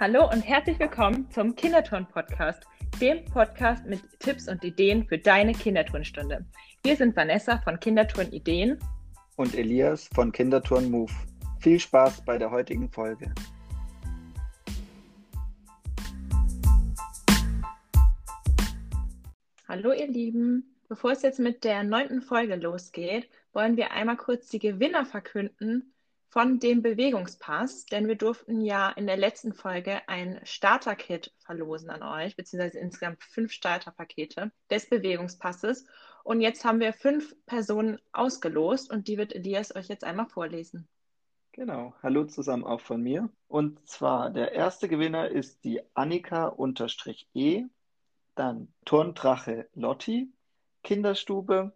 Hallo und herzlich willkommen zum Kinderturn-Podcast, dem Podcast mit Tipps und Ideen für deine Kinderturnstunde. Wir sind Vanessa von Kinderturn Ideen und Elias von Kinderturn Move. Viel Spaß bei der heutigen Folge. Hallo ihr Lieben, bevor es jetzt mit der neunten Folge losgeht, wollen wir einmal kurz die Gewinner verkünden von dem Bewegungspass, denn wir durften ja in der letzten Folge ein Starter-Kit verlosen an euch, beziehungsweise insgesamt fünf Starterpakete des Bewegungspasses. Und jetzt haben wir fünf Personen ausgelost und die wird Elias euch jetzt einmal vorlesen. Genau. Hallo zusammen auch von mir. Und zwar der erste Gewinner ist die Annika-E, dann Turndrache Lotti, Kinderstube,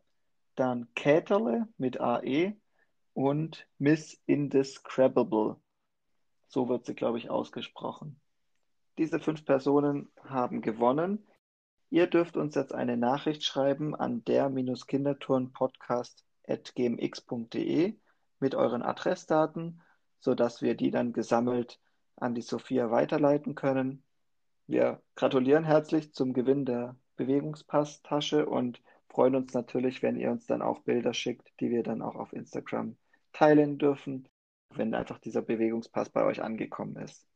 dann Käterle mit AE und Miss Indescribable. So wird sie, glaube ich, ausgesprochen. Diese fünf Personen haben gewonnen. Ihr dürft uns jetzt eine Nachricht schreiben an der-kinderturnpodcast.gmx.de mit euren Adressdaten, sodass wir die dann gesammelt an die Sophia weiterleiten können. Wir gratulieren herzlich zum Gewinn der Bewegungspasstasche und freuen uns natürlich, wenn ihr uns dann auch Bilder schickt, die wir dann auch auf Instagram teilen dürfen, wenn einfach dieser Bewegungspass bei euch angekommen ist.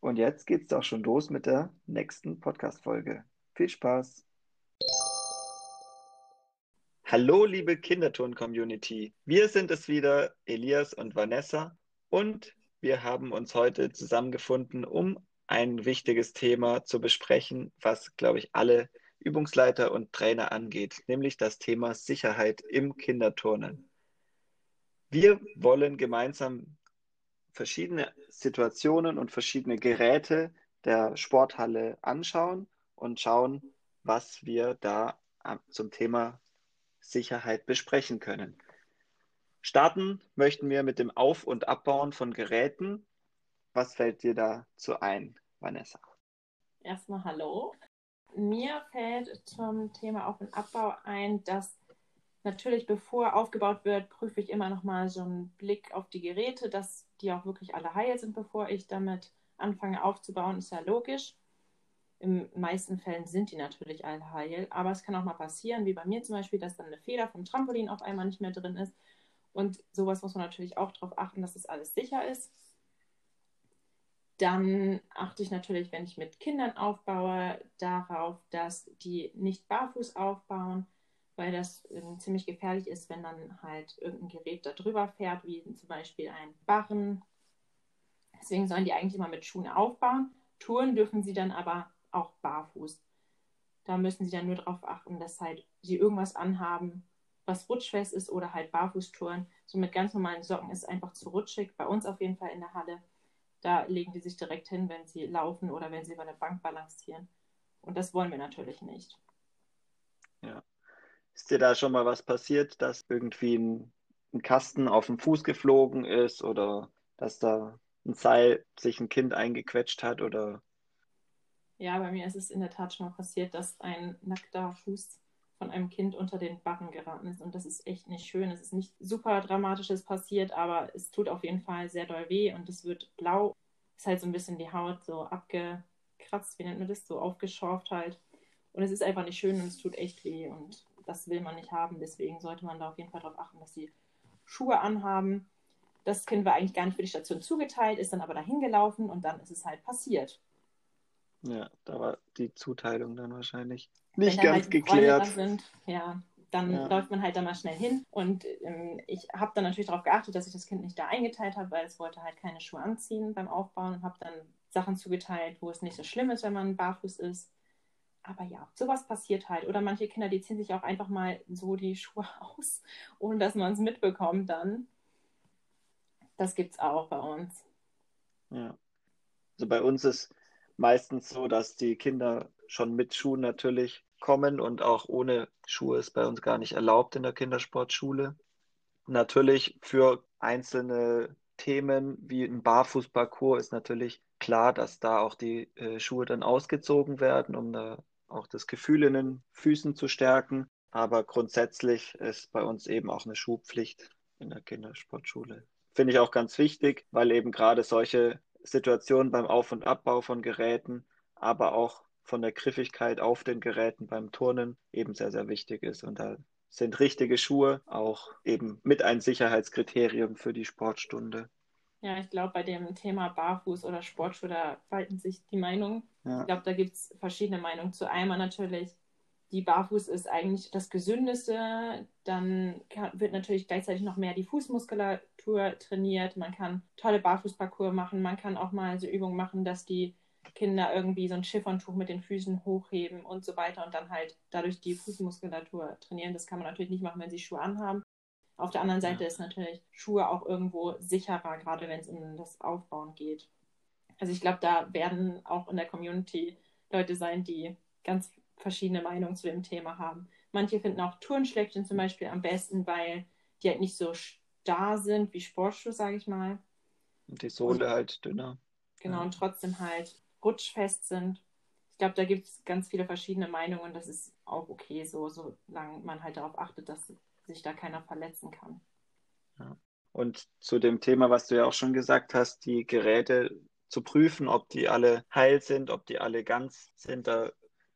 Und jetzt geht es auch schon los mit der nächsten Podcast-Folge. Viel Spaß! Hallo, liebe Kinderturn-Community. Wir sind es wieder, Elias und Vanessa, und wir haben uns heute zusammengefunden, um ein wichtiges Thema zu besprechen, was, glaube ich, alle Übungsleiter und Trainer angeht, nämlich das Thema Sicherheit im Kinderturnen. Wir wollen gemeinsam verschiedene Situationen und verschiedene Geräte der Sporthalle anschauen und schauen, was wir da zum Thema Sicherheit besprechen können. Starten möchten wir mit dem Auf- und Abbauen von Geräten. Was fällt dir dazu ein, Vanessa? Erstmal Hallo. Mir fällt zum Thema Auf- und Abbau ein, dass Natürlich, bevor aufgebaut wird, prüfe ich immer noch mal so einen Blick auf die Geräte, dass die auch wirklich alle heil sind, bevor ich damit anfange aufzubauen. Ist ja logisch. In meisten Fällen sind die natürlich alle heil, aber es kann auch mal passieren, wie bei mir zum Beispiel, dass dann eine Feder vom Trampolin auf einmal nicht mehr drin ist. Und sowas muss man natürlich auch darauf achten, dass das alles sicher ist. Dann achte ich natürlich, wenn ich mit Kindern aufbaue, darauf, dass die nicht barfuß aufbauen, weil das ähm, ziemlich gefährlich ist, wenn dann halt irgendein Gerät da drüber fährt, wie zum Beispiel ein Barren. Deswegen sollen die eigentlich mal mit Schuhen aufbauen. Touren dürfen sie dann aber auch barfuß. Da müssen sie dann nur darauf achten, dass halt sie irgendwas anhaben, was rutschfest ist oder halt Barfußtouren. So mit ganz normalen Socken ist einfach zu rutschig. Bei uns auf jeden Fall in der Halle. Da legen die sich direkt hin, wenn sie laufen oder wenn sie über der Bank balancieren. Und das wollen wir natürlich nicht. Ja. Ist dir da schon mal was passiert, dass irgendwie ein, ein Kasten auf den Fuß geflogen ist oder dass da ein Seil sich ein Kind eingequetscht hat oder? Ja, bei mir ist es in der Tat schon mal passiert, dass ein nackter Fuß von einem Kind unter den Barren geraten ist. Und das ist echt nicht schön. Es ist nicht super Dramatisches passiert, aber es tut auf jeden Fall sehr doll weh und es wird blau. Ist halt so ein bisschen die Haut so abgekratzt, wie nennt man das, so aufgeschorft halt. Und es ist einfach nicht schön und es tut echt weh. Und das will man nicht haben. Deswegen sollte man da auf jeden Fall darauf achten, dass sie Schuhe anhaben. Das Kind war eigentlich gar nicht für die Station zugeteilt, ist dann aber dahin gelaufen und dann ist es halt passiert. Ja, da war die Zuteilung dann wahrscheinlich nicht Wenn ganz halt geklärt. Sind, ja, dann ja. läuft man halt da mal schnell hin. Und ähm, ich habe dann natürlich darauf geachtet, dass ich das Kind nicht da eingeteilt habe, weil es wollte halt keine Schuhe anziehen beim Aufbauen und habe dann Sachen zugeteilt, wo es nicht so schlimm ist, wenn man barfuß ist aber ja, sowas passiert halt. Oder manche Kinder, die ziehen sich auch einfach mal so die Schuhe aus, ohne dass man es mitbekommt dann. Das gibt es auch bei uns. Ja. Also bei uns ist meistens so, dass die Kinder schon mit Schuhen natürlich kommen und auch ohne Schuhe ist bei uns gar nicht erlaubt in der Kindersportschule. Natürlich für einzelne Themen wie ein Barfußparcours ist natürlich klar, dass da auch die äh, Schuhe dann ausgezogen werden, um da auch das Gefühl in den Füßen zu stärken. Aber grundsätzlich ist bei uns eben auch eine Schuhpflicht in der Kindersportschule. Finde ich auch ganz wichtig, weil eben gerade solche Situation beim Auf- und Abbau von Geräten, aber auch von der Griffigkeit auf den Geräten beim Turnen eben sehr, sehr wichtig ist. Und da sind richtige Schuhe auch eben mit ein Sicherheitskriterium für die Sportstunde. Ja, ich glaube, bei dem Thema Barfuß oder Sportschuhe, da falten sich die Meinungen. Ja. Ich glaube, da gibt es verschiedene Meinungen. Zu einmal natürlich, die Barfuß ist eigentlich das Gesündeste. Dann kann, wird natürlich gleichzeitig noch mehr die Fußmuskulatur trainiert. Man kann tolle Barfußparcours machen. Man kann auch mal so Übungen machen, dass die Kinder irgendwie so ein Chifferntuch mit den Füßen hochheben und so weiter und dann halt dadurch die Fußmuskulatur trainieren. Das kann man natürlich nicht machen, wenn sie Schuhe anhaben. Auf der anderen Seite ja. ist natürlich Schuhe auch irgendwo sicherer, gerade wenn es um das Aufbauen geht. Also ich glaube, da werden auch in der Community Leute sein, die ganz verschiedene Meinungen zu dem Thema haben. Manche finden auch Turnschläppchen zum Beispiel am besten, weil die halt nicht so starr sind wie Sportschuhe, sage ich mal. Und die Sohle und, halt dünner. Genau, ja. und trotzdem halt rutschfest sind. Ich glaube, da gibt es ganz viele verschiedene Meinungen und das ist auch okay so, solange man halt darauf achtet, dass sich da keiner verletzen kann. Ja. Und zu dem Thema, was du ja auch schon gesagt hast, die Geräte zu prüfen, ob die alle heil sind, ob die alle ganz sind. Da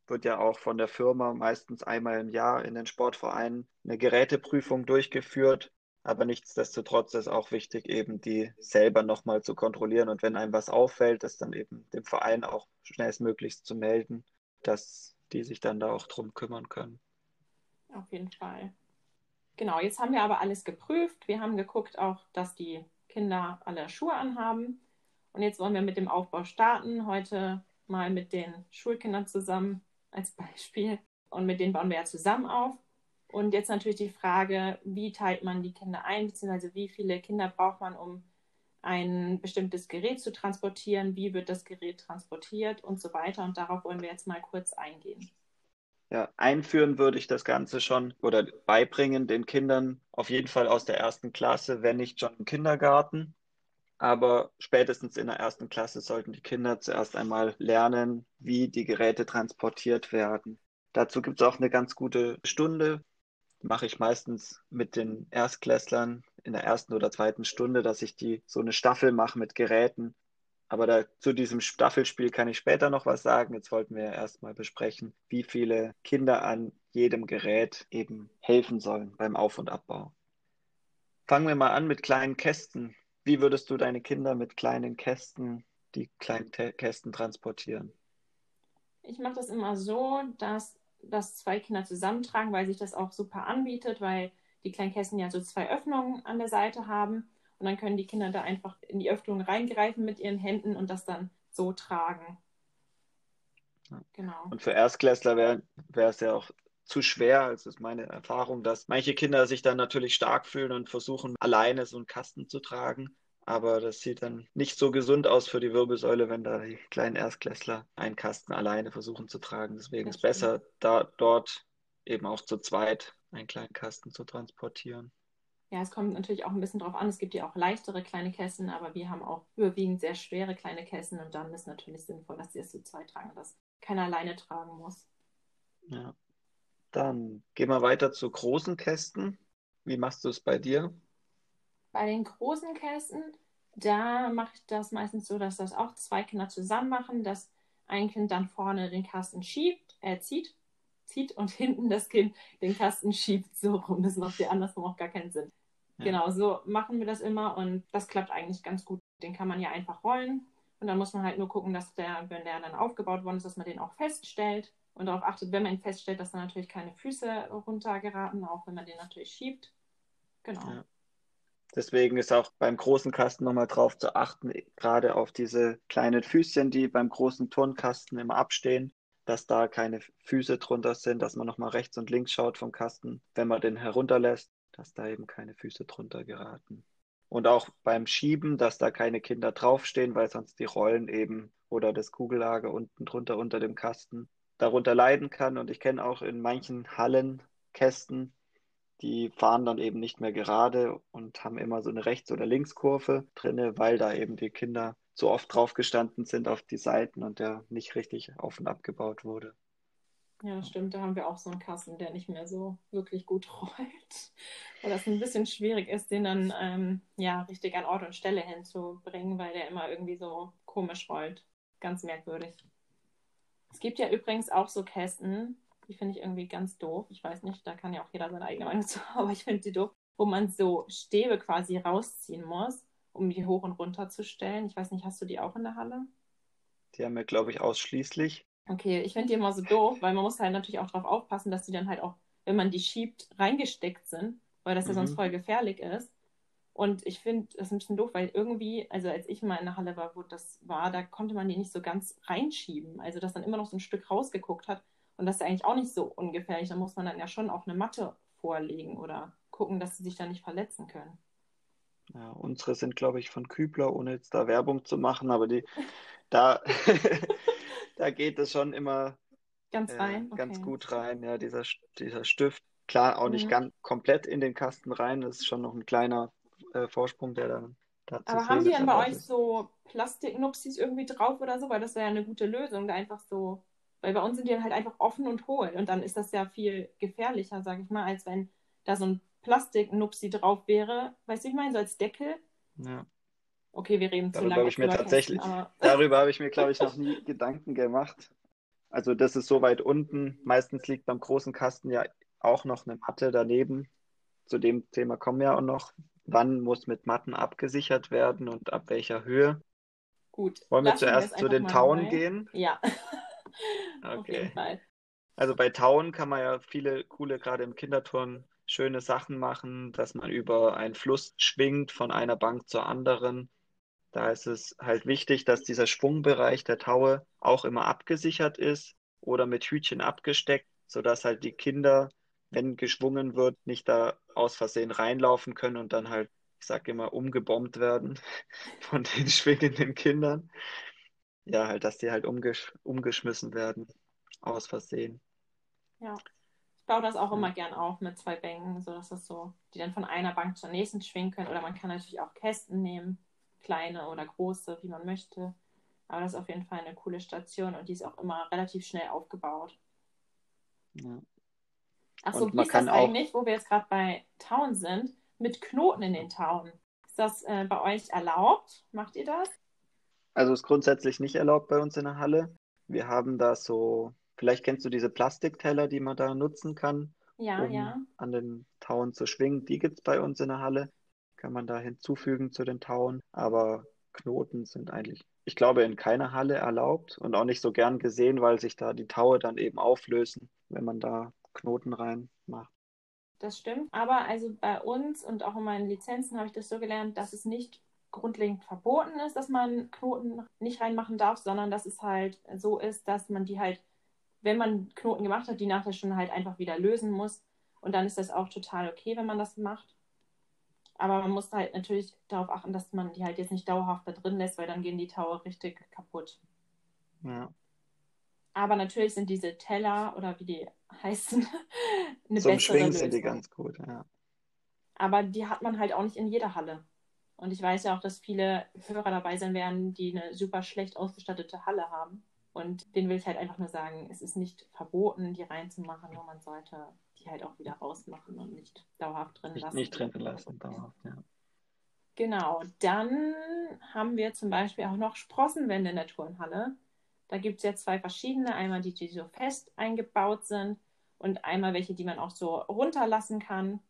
wird ja auch von der Firma meistens einmal im Jahr in den Sportvereinen eine Geräteprüfung durchgeführt. Aber nichtsdestotrotz ist auch wichtig, eben die selber nochmal zu kontrollieren. Und wenn einem was auffällt, das dann eben dem Verein auch schnellstmöglichst zu melden, dass die sich dann da auch drum kümmern können. Auf jeden Fall. Genau, jetzt haben wir aber alles geprüft. Wir haben geguckt auch, dass die Kinder alle Schuhe anhaben. Und jetzt wollen wir mit dem Aufbau starten. Heute mal mit den Schulkindern zusammen als Beispiel. Und mit denen bauen wir ja zusammen auf. Und jetzt natürlich die Frage, wie teilt man die Kinder ein, beziehungsweise wie viele Kinder braucht man, um ein bestimmtes Gerät zu transportieren, wie wird das Gerät transportiert und so weiter. Und darauf wollen wir jetzt mal kurz eingehen. Ja, einführen würde ich das Ganze schon oder beibringen den Kindern auf jeden Fall aus der ersten Klasse, wenn nicht schon im Kindergarten. Aber spätestens in der ersten Klasse sollten die Kinder zuerst einmal lernen, wie die Geräte transportiert werden. Dazu gibt es auch eine ganz gute Stunde. Die mache ich meistens mit den Erstklässlern in der ersten oder zweiten Stunde, dass ich die so eine Staffel mache mit Geräten, aber da, zu diesem Staffelspiel kann ich später noch was sagen. Jetzt wollten wir erstmal besprechen, wie viele Kinder an jedem Gerät eben helfen sollen beim Auf- und Abbau. Fangen wir mal an mit kleinen Kästen. Wie würdest du deine Kinder mit kleinen Kästen, die kleinen Kästen transportieren? Ich mache das immer so, dass das zwei Kinder zusammentragen, weil sich das auch super anbietet, weil die kleinen Kästen ja so zwei Öffnungen an der Seite haben. Und dann können die Kinder da einfach in die Öffnung reingreifen mit ihren Händen und das dann so tragen. Genau. Und für Erstklässler wäre es ja auch zu schwer, das ist meine Erfahrung, dass manche Kinder sich dann natürlich stark fühlen und versuchen, alleine so einen Kasten zu tragen. Aber das sieht dann nicht so gesund aus für die Wirbelsäule, wenn da die kleinen Erstklässler einen Kasten alleine versuchen zu tragen. Deswegen das ist es besser, da dort eben auch zu zweit einen kleinen Kasten zu transportieren. Ja, es kommt natürlich auch ein bisschen drauf an. Es gibt ja auch leichtere kleine Kästen, aber wir haben auch überwiegend sehr schwere kleine Kästen und dann ist natürlich sinnvoll, dass sie es zu zweit tragen, dass keiner alleine tragen muss. Ja. Dann gehen wir weiter zu großen Kästen. Wie machst du es bei dir? Bei den großen Kästen, da mache ich das meistens so, dass das auch zwei Kinder zusammen machen, dass ein Kind dann vorne den Kasten schiebt, er äh, zieht zieht und hinten das Kind den Kasten schiebt, so rum. Das macht ja andersrum auch gar keinen Sinn. Ja. Genau, so machen wir das immer und das klappt eigentlich ganz gut. Den kann man ja einfach rollen und dann muss man halt nur gucken, dass der, wenn der dann aufgebaut worden ist, dass man den auch feststellt und darauf achtet, wenn man ihn feststellt, dass da natürlich keine Füße runtergeraten, auch wenn man den natürlich schiebt. Genau. Ja. Deswegen ist auch beim großen Kasten nochmal drauf zu achten, gerade auf diese kleinen Füßchen, die beim großen Turnkasten immer abstehen dass da keine Füße drunter sind, dass man nochmal rechts und links schaut vom Kasten, wenn man den herunterlässt, dass da eben keine Füße drunter geraten. Und auch beim Schieben, dass da keine Kinder draufstehen, weil sonst die Rollen eben oder das Kugellager unten drunter unter dem Kasten darunter leiden kann. Und ich kenne auch in manchen Hallen Kästen, die fahren dann eben nicht mehr gerade und haben immer so eine Rechts- oder Linkskurve drinne, weil da eben die Kinder zu oft drauf gestanden sind auf die Seiten und der nicht richtig auf und abgebaut wurde. Ja, stimmt. Da haben wir auch so einen Kasten, der nicht mehr so wirklich gut rollt. Weil das ein bisschen schwierig ist, den dann ähm, ja richtig an Ort und Stelle hinzubringen, weil der immer irgendwie so komisch rollt. Ganz merkwürdig. Es gibt ja übrigens auch so Kästen, die finde ich irgendwie ganz doof. Ich weiß nicht, da kann ja auch jeder seine eigene Meinung zu haben, aber ich finde die doof, wo man so Stäbe quasi rausziehen muss, um die hoch und runter zu stellen. Ich weiß nicht, hast du die auch in der Halle? Die haben wir, glaube ich, ausschließlich. Okay, ich finde die immer so doof, weil man muss halt natürlich auch darauf aufpassen, dass die dann halt auch, wenn man die schiebt, reingesteckt sind, weil das ja sonst Mhm. voll gefährlich ist. Und ich finde das ein bisschen doof, weil irgendwie, also als ich mal in der Halle war, wo das war, da konnte man die nicht so ganz reinschieben. Also dass dann immer noch so ein Stück rausgeguckt hat. Und das ist ja eigentlich auch nicht so ungefährlich. Da muss man dann ja schon auch eine Matte vorlegen oder gucken, dass sie sich da nicht verletzen können. Ja, unsere sind, glaube ich, von Kübler, ohne jetzt da Werbung zu machen, aber die, da, da geht es schon immer Ganz äh, rein. ganz Okay. gut rein, ja, dieser, dieser Stift. Klar, auch nicht Mhm. ganz komplett in den Kasten rein, das ist schon noch ein kleiner äh, Vorsprung, der dann da zu Aber haben die dann bei euch so Plastiknupsis irgendwie drauf oder so? Weil das wäre ja eine gute Lösung, da einfach so. Weil bei uns sind die dann halt einfach offen und hohl. Und dann ist das ja viel gefährlicher, sag ich mal, als wenn da so ein Plastiknupsi drauf wäre. Weißt du, ich meine? So als Deckel. Ja. Okay, wir reden zu Darüber lange habe ich mir tatsächlich- aber Darüber habe ich mir, glaube ich, noch nie Gedanken gemacht. Also das ist so weit unten. Meistens liegt beim großen Kasten ja auch noch eine Matte daneben. Zu dem Thema kommen wir auch noch. Wann muss mit Matten abgesichert werden und ab welcher Höhe? gut. Wollen wir zuerst zu den Tauen dabei. gehen? Ja. Auf Okay. jeden Fall. Also bei Tauen kann man ja viele coole, gerade im Kinderturnen, schöne Sachen machen, dass man über einen Fluss schwingt von einer Bank zur anderen. Da ist es halt wichtig, dass dieser Schwungbereich der Taue auch immer abgesichert ist oder mit Hütchen abgesteckt, sodass halt die Kinder, wenn geschwungen wird, nicht da aus Versehen reinlaufen können und dann halt, ich sag immer, umgebombt werden von den schwingenden Kindern. Ja, halt, dass die halt umgesch umgeschmissen werden aus Versehen. Ja. Ich baue das auch immer gern auf mit zwei Bänken, sodass das so, die dann von einer Bank zur nächsten schwingen können. Oder man kann natürlich auch Kästen nehmen, kleine oder große, wie man möchte. Aber das ist auf jeden Fall eine coole Station und die ist auch immer relativ schnell aufgebaut. Ja. Achso, wie ist das eigentlich, wo wir jetzt gerade bei Tauen sind, mit Knoten in den Tauen? Ist das äh, bei euch erlaubt? Macht ihr das? Also ist grundsätzlich nicht erlaubt bei uns in der Halle. Wir haben da so, vielleicht kennst du diese Plastikteller, die man da nutzen kann, Ja, um ja. an den Tauen zu schwingen. Die gibt es bei uns in der Halle. Kann man da hinzufügen zu den Tauen. Aber Knoten sind eigentlich, ich glaube, in keiner Halle erlaubt und auch nicht so gern gesehen, weil sich da die Taue dann eben auflösen, wenn man da Knoten reinmacht. Das stimmt. Aber also bei uns und auch in meinen Lizenzen habe ich das so gelernt, dass es nicht grundlegend verboten ist, dass man Knoten nicht reinmachen darf, sondern dass es halt so ist, dass man die halt, wenn man Knoten gemacht hat, die nachher schon halt einfach wieder lösen muss. Und dann ist das auch total okay, wenn man das macht. Aber man muss halt natürlich darauf achten, dass man die halt jetzt nicht dauerhaft da drin lässt, weil dann gehen die Taue richtig kaputt. Ja. Aber natürlich sind diese Teller oder wie die heißen, eine Zum bessere Schwingen sind die Lösung. ganz gut, ja. Aber die hat man halt auch nicht in jeder Halle. Und ich weiß ja auch, dass viele Hörer dabei sein werden, die eine super schlecht ausgestattete Halle haben. Und denen will ich halt einfach nur sagen, es ist nicht verboten, die reinzumachen, nur man sollte die halt auch wieder rausmachen und nicht dauerhaft drin Nicht, lassen. nicht drin lassen, dauerhaft, ja. Genau, dann haben wir zum Beispiel auch noch Sprossenwände in der Turnhalle. Da gibt es ja zwei verschiedene, einmal die, die so fest eingebaut sind und einmal welche, die man auch so runterlassen kann.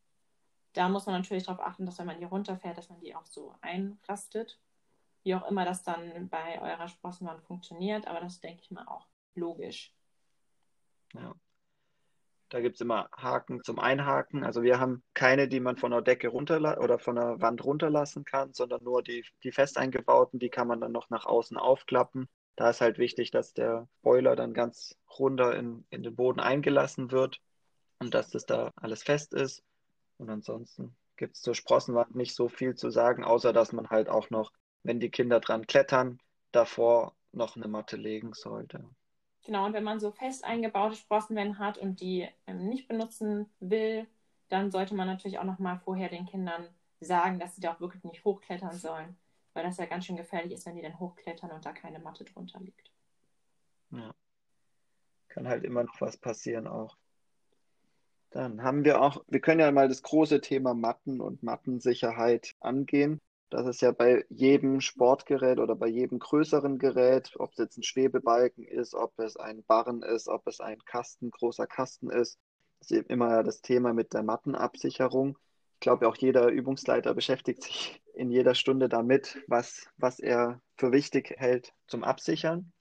Da muss man natürlich darauf achten, dass wenn man die runterfährt, dass man die auch so einrastet. Wie auch immer das dann bei eurer Sprossenwand funktioniert, aber das denke ich mal auch logisch. Ja. Da gibt es immer Haken zum Einhaken. Also wir haben keine, die man von der Decke runter oder von der Wand runterlassen kann, sondern nur die, die fest eingebauten, die kann man dann noch nach außen aufklappen. Da ist halt wichtig, dass der Boiler dann ganz runter in, in den Boden eingelassen wird und dass das da alles fest ist. Und ansonsten gibt es zur Sprossenwand nicht so viel zu sagen, außer dass man halt auch noch, wenn die Kinder dran klettern, davor noch eine Matte legen sollte. Genau, und wenn man so fest eingebaute Sprossenwände hat und die ähm, nicht benutzen will, dann sollte man natürlich auch noch mal vorher den Kindern sagen, dass sie da auch wirklich nicht hochklettern sollen, weil das ja ganz schön gefährlich ist, wenn die dann hochklettern und da keine Matte drunter liegt. Ja. kann halt immer noch was passieren auch. Dann haben wir auch, wir können ja mal das große Thema Matten und Mattensicherheit angehen. Das ist ja bei jedem Sportgerät oder bei jedem größeren Gerät, ob es jetzt ein Schwebebalken ist, ob es ein Barren ist, ob es ein Kasten, großer Kasten ist, ist eben immer das Thema mit der Mattenabsicherung. Ich glaube, auch jeder Übungsleiter beschäftigt sich in jeder Stunde damit, was, was er für wichtig hält zum Absichern.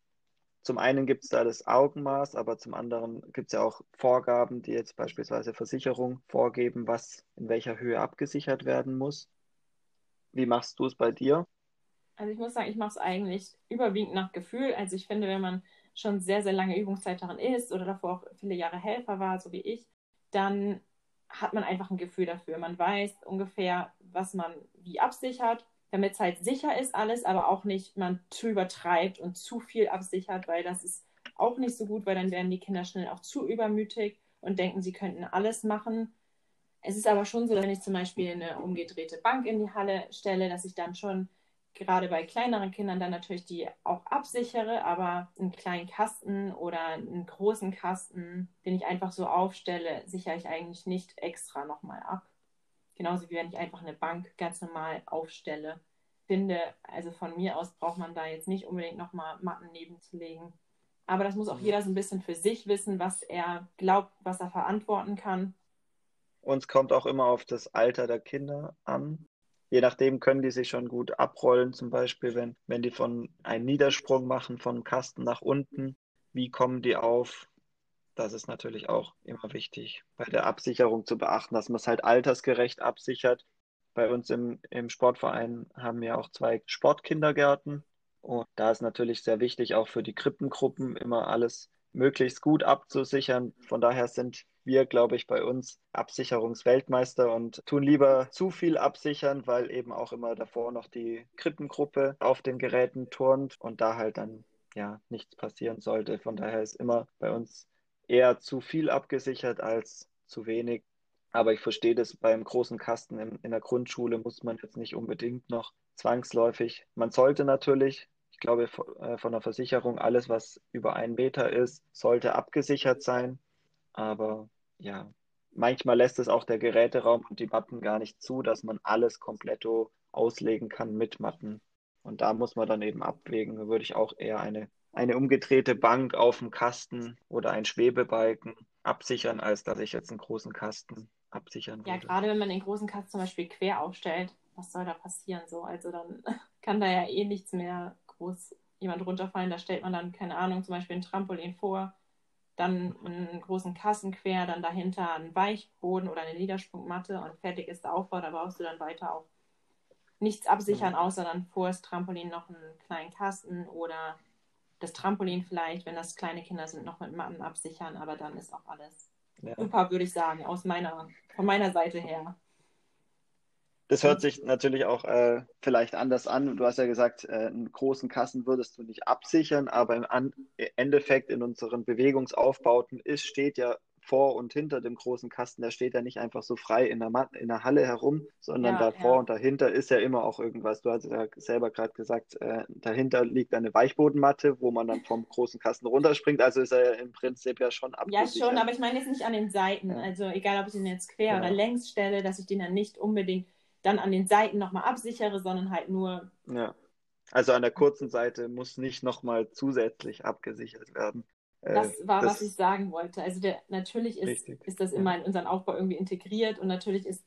Zum einen gibt es da das Augenmaß, aber zum anderen gibt es ja auch Vorgaben, die jetzt beispielsweise Versicherungen vorgeben, was in welcher Höhe abgesichert werden muss. Wie machst du es bei dir? Also ich muss sagen, ich mache es eigentlich überwiegend nach Gefühl. Also ich finde, wenn man schon sehr, sehr lange Übungszeit darin ist oder davor auch viele Jahre Helfer war, so wie ich, dann hat man einfach ein Gefühl dafür. Man weiß ungefähr, was man wie absichert, damit es halt sicher ist alles, aber auch nicht man zu übertreibt und zu viel absichert, weil das ist auch nicht so gut, weil dann werden die Kinder schnell auch zu übermütig und denken, sie könnten alles machen. Es ist aber schon so, wenn ich zum Beispiel eine umgedrehte Bank in die Halle stelle, dass ich dann schon gerade bei kleineren Kindern dann natürlich die auch absichere, aber einen kleinen Kasten oder einen großen Kasten, den ich einfach so aufstelle, sichere ich eigentlich nicht extra nochmal ab. Genauso wie wenn ich einfach eine Bank ganz normal aufstelle. Finde, also von mir aus braucht man da jetzt nicht unbedingt nochmal Matten nebenzulegen. Aber das muss auch mhm. jeder so ein bisschen für sich wissen, was er glaubt, was er verantworten kann. Uns kommt auch immer auf das Alter der Kinder an je nachdem können die sich schon gut abrollen, zum Beispiel, wenn, wenn die von einen Niedersprung machen von Kasten nach unten, wie kommen die auf? Das ist natürlich auch immer wichtig, bei der Absicherung zu beachten, dass man es halt altersgerecht absichert. Bei uns im, im Sportverein haben wir auch zwei Sportkindergärten. Und da ist natürlich sehr wichtig, auch für die Krippengruppen immer alles möglichst gut abzusichern. Von daher sind wir, glaube ich, bei uns Absicherungsweltmeister und tun lieber zu viel absichern, weil eben auch immer davor noch die Krippengruppe auf den Geräten turnt und da halt dann ja nichts passieren sollte. Von daher ist immer bei uns eher zu viel abgesichert als zu wenig. Aber ich verstehe das beim großen Kasten in, in der Grundschule muss man jetzt nicht unbedingt noch zwangsläufig. Man sollte natürlich, ich glaube, äh, von der Versicherung, alles, was über einen Meter ist, sollte abgesichert sein. Aber ja, manchmal lässt es auch der Geräteraum und die Matten gar nicht zu, dass man alles komplett auslegen kann mit Matten. Und da muss man dann eben abwägen. Da würde ich auch eher eine, eine umgedrehte Bank auf dem Kasten oder ein Schwebebalken absichern, als dass ich jetzt einen großen Kasten absichern würde. Ja, gerade wenn man den großen Kasten zum Beispiel quer aufstellt, was soll da passieren so? Also dann kann da ja eh nichts mehr groß jemand runterfallen. Da stellt man dann, keine Ahnung, zum Beispiel ein Trampolin vor dann einen großen Kassen quer, dann dahinter einen Weichboden oder eine Niedersprungmatte und fertig ist der Aufbau. Da brauchst du dann weiter auch nichts absichern, mhm. außer dann vor das Trampolin noch einen kleinen Kasten oder das Trampolin vielleicht, wenn das kleine Kinder sind, noch mit Matten absichern, aber dann ist auch alles ja. super, würde ich sagen, aus meiner, von meiner Seite her. Das hört sich natürlich auch äh, vielleicht anders an. Du hast ja gesagt, äh, einen großen Kassen würdest du nicht absichern, aber im an Endeffekt in unseren Bewegungsaufbauten ist, steht ja vor und hinter dem großen Kasten, der steht ja nicht einfach so frei in der, Mat in der Halle herum, sondern ja, davor ja. und dahinter ist ja immer auch irgendwas. Du hast ja selber gerade gesagt, äh, dahinter liegt eine Weichbodenmatte, wo man dann vom großen Kasten runterspringt. Also ist er ja im Prinzip ja schon abgesichert. Ja, schon, aber ich meine jetzt nicht an den Seiten. Ja. Also egal, ob ich ihn jetzt quer oder längs stelle, dass ich den dann nicht unbedingt dann an den Seiten nochmal absichere, sondern halt nur. Ja. Also an der kurzen Seite muss nicht nochmal zusätzlich abgesichert werden. Äh, das war, das was ich sagen wollte. Also der, natürlich ist, ist das immer in unseren Aufbau irgendwie integriert und natürlich ist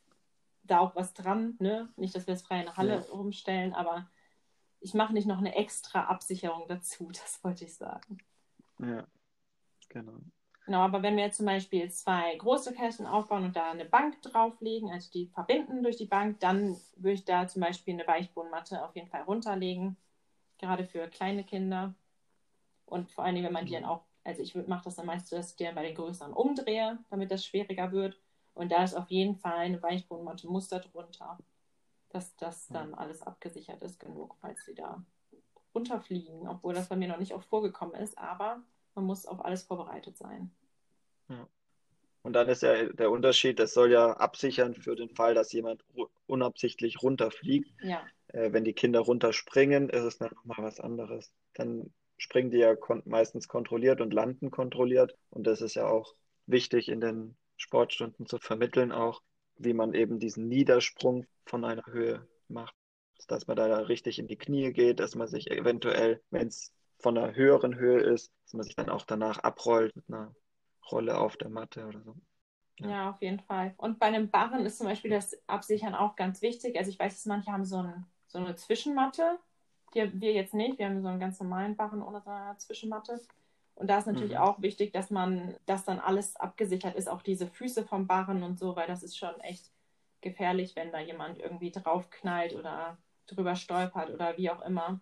da auch was dran. Ne? Nicht, dass wir es frei in der Halle ja. rumstellen, aber ich mache nicht noch eine extra Absicherung dazu, das wollte ich sagen. Ja, genau. Genau, aber wenn wir jetzt zum Beispiel zwei große Kästen aufbauen und da eine Bank drauflegen, also die verbinden durch die Bank, dann würde ich da zum Beispiel eine Weichbodenmatte auf jeden Fall runterlegen, gerade für kleine Kinder. Und vor allen Dingen, wenn man die dann auch, also ich mache das dann meistens, dass ich die dann bei den größeren umdrehe, damit das schwieriger wird. Und da ist auf jeden Fall eine Weichbodenmatte Muster drunter, dass das dann alles abgesichert ist genug, falls sie da runterfliegen, obwohl das bei mir noch nicht oft vorgekommen ist, aber man muss auf alles vorbereitet sein. Ja. Und dann ist ja der Unterschied, das soll ja absichern für den Fall, dass jemand unabsichtlich runterfliegt. Ja. Äh, wenn die Kinder runterspringen, ist es dann nochmal was anderes. Dann springen die ja kon meistens kontrolliert und landen kontrolliert. Und das ist ja auch wichtig in den Sportstunden zu vermitteln, auch wie man eben diesen Niedersprung von einer Höhe macht. Dass man da richtig in die Knie geht, dass man sich eventuell, wenn es von einer höheren Höhe ist, dass man sich dann auch danach abrollt mit einer Rolle auf der Matte oder so. Ja. ja, auf jeden Fall. Und bei einem Barren ist zum Beispiel das Absichern auch ganz wichtig. Also ich weiß, dass manche haben so, ein, so eine Zwischenmatte. Die, wir jetzt nicht. Wir haben so einen ganz normalen Barren ohne so eine Zwischenmatte. Und da ist natürlich mhm. auch wichtig, dass man, dass dann alles abgesichert ist, auch diese Füße vom Barren und so, weil das ist schon echt gefährlich, wenn da jemand irgendwie draufknallt oder drüber stolpert oder wie auch immer.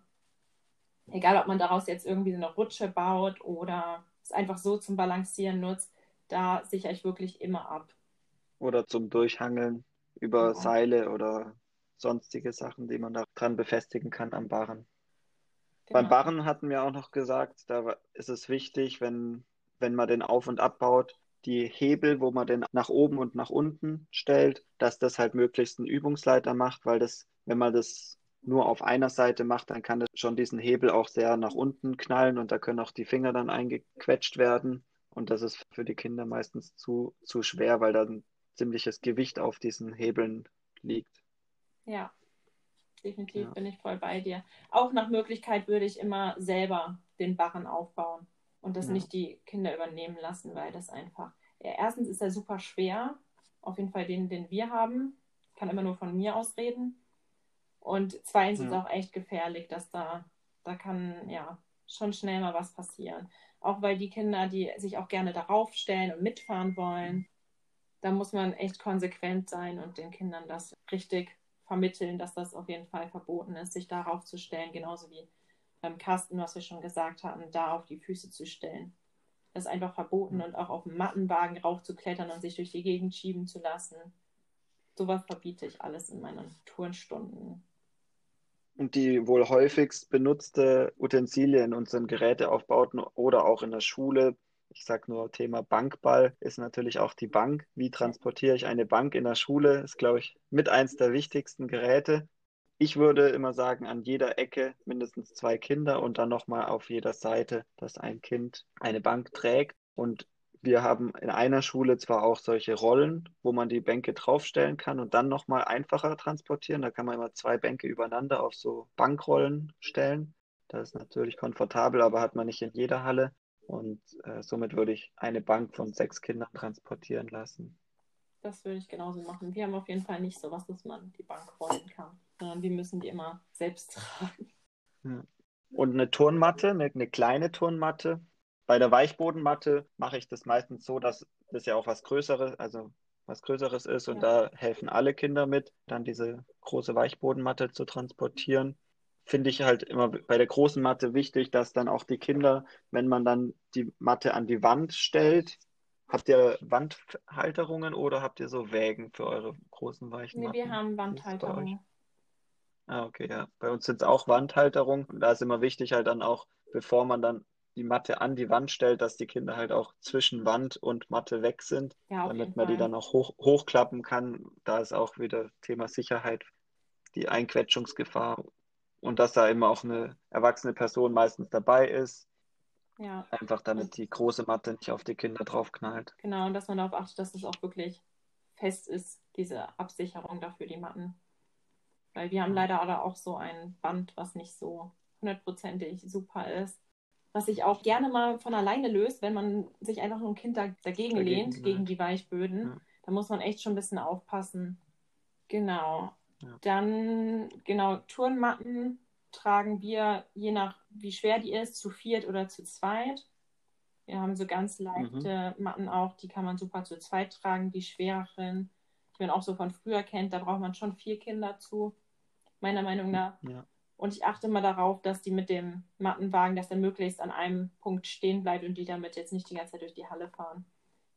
Egal, ob man daraus jetzt irgendwie so eine Rutsche baut oder es einfach so zum Balancieren nutzt, da sichere ich wirklich immer ab. Oder zum Durchhangeln über ja. Seile oder sonstige Sachen, die man da dran befestigen kann am Barren. Genau. Beim Barren hatten wir auch noch gesagt, da ist es wichtig, wenn, wenn man den auf- und abbaut, die Hebel, wo man den nach oben und nach unten stellt, dass das halt möglichst einen Übungsleiter macht, weil das, wenn man das nur auf einer Seite macht, dann kann das schon diesen Hebel auch sehr nach unten knallen und da können auch die Finger dann eingequetscht werden. Und das ist für die Kinder meistens zu, zu schwer, weil da ein ziemliches Gewicht auf diesen Hebeln liegt. Ja, definitiv ja. bin ich voll bei dir. Auch nach Möglichkeit würde ich immer selber den Barren aufbauen und das ja. nicht die Kinder übernehmen lassen, weil das einfach. Ja, erstens ist er super schwer, auf jeden Fall den, den wir haben. Ich kann immer nur von mir aus reden. Und zweitens ist es auch echt gefährlich, dass da, da kann ja schon schnell mal was passieren. Auch weil die Kinder, die sich auch gerne darauf stellen und mitfahren wollen, da muss man echt konsequent sein und den Kindern das richtig vermitteln, dass das auf jeden Fall verboten ist, sich darauf zu stellen, genauso wie beim Kasten, was wir schon gesagt hatten, da auf die Füße zu stellen. Das ist einfach verboten und auch auf dem Mattenwagen raufzuklettern und sich durch die Gegend schieben zu lassen. Sowas verbiete ich alles in meinen Turnstunden. Und die wohl häufigst benutzte Utensilien in unseren Geräteaufbauten oder auch in der Schule, ich sage nur Thema Bankball, ist natürlich auch die Bank. Wie transportiere ich eine Bank in der Schule? Ist, glaube ich, mit eins der wichtigsten Geräte. Ich würde immer sagen, an jeder Ecke mindestens zwei Kinder und dann nochmal auf jeder Seite, dass ein Kind eine Bank trägt. Und wir haben in einer Schule zwar auch solche Rollen, wo man die Bänke draufstellen kann und dann nochmal einfacher transportieren. Da kann man immer zwei Bänke übereinander auf so Bankrollen stellen. Das ist natürlich komfortabel, aber hat man nicht in jeder Halle. Und äh, somit würde ich eine Bank von sechs Kindern transportieren lassen. Das würde ich genauso machen. Wir haben auf jeden Fall nicht so was, dass man die Bank rollen kann, sondern wir müssen die immer selbst tragen. Ja. Und eine Turnmatte, eine, eine kleine Turnmatte, bei der Weichbodenmatte mache ich das meistens so, dass das ja auch was Größeres, also was Größeres ist und ja. da helfen alle Kinder mit, dann diese große Weichbodenmatte zu transportieren. Finde ich halt immer bei der großen Matte wichtig, dass dann auch die Kinder, wenn man dann die Matte an die Wand stellt, habt ihr Wandhalterungen oder habt ihr so Wägen für eure großen weichen Nee, wir haben Wandhalterungen. Ah, okay, ja. Bei uns sind es auch Wandhalterungen. Und da ist immer wichtig, halt dann auch, bevor man dann die Matte an die Wand stellt, dass die Kinder halt auch zwischen Wand und Matte weg sind, ja, damit man Fall. die dann auch hoch, hochklappen kann. Da ist auch wieder Thema Sicherheit, die Einquetschungsgefahr und dass da immer auch eine erwachsene Person meistens dabei ist. Ja. Einfach damit die große Matte nicht auf die Kinder draufknallt. Genau, und dass man darauf achtet, dass es auch wirklich fest ist, diese Absicherung dafür, die Matten. Weil wir haben leider auch so ein Band, was nicht so hundertprozentig super ist was sich auch gerne mal von alleine löst, wenn man sich einfach nur ein Kind da, dagegen, dagegen lehnt, halt. gegen die Weichböden. Ja. Da muss man echt schon ein bisschen aufpassen. Genau. Ja. Dann, genau, Turnmatten tragen wir, je nach wie schwer die ist, zu viert oder zu zweit. Wir haben so ganz leichte mhm. Matten auch, die kann man super zu zweit tragen, die schwereren, die man auch so von früher kennt, da braucht man schon vier Kinder zu, meiner Meinung nach. Ja. Und ich achte immer darauf, dass die mit dem Mattenwagen, dass der möglichst an einem Punkt stehen bleibt und die damit jetzt nicht die ganze Zeit durch die Halle fahren.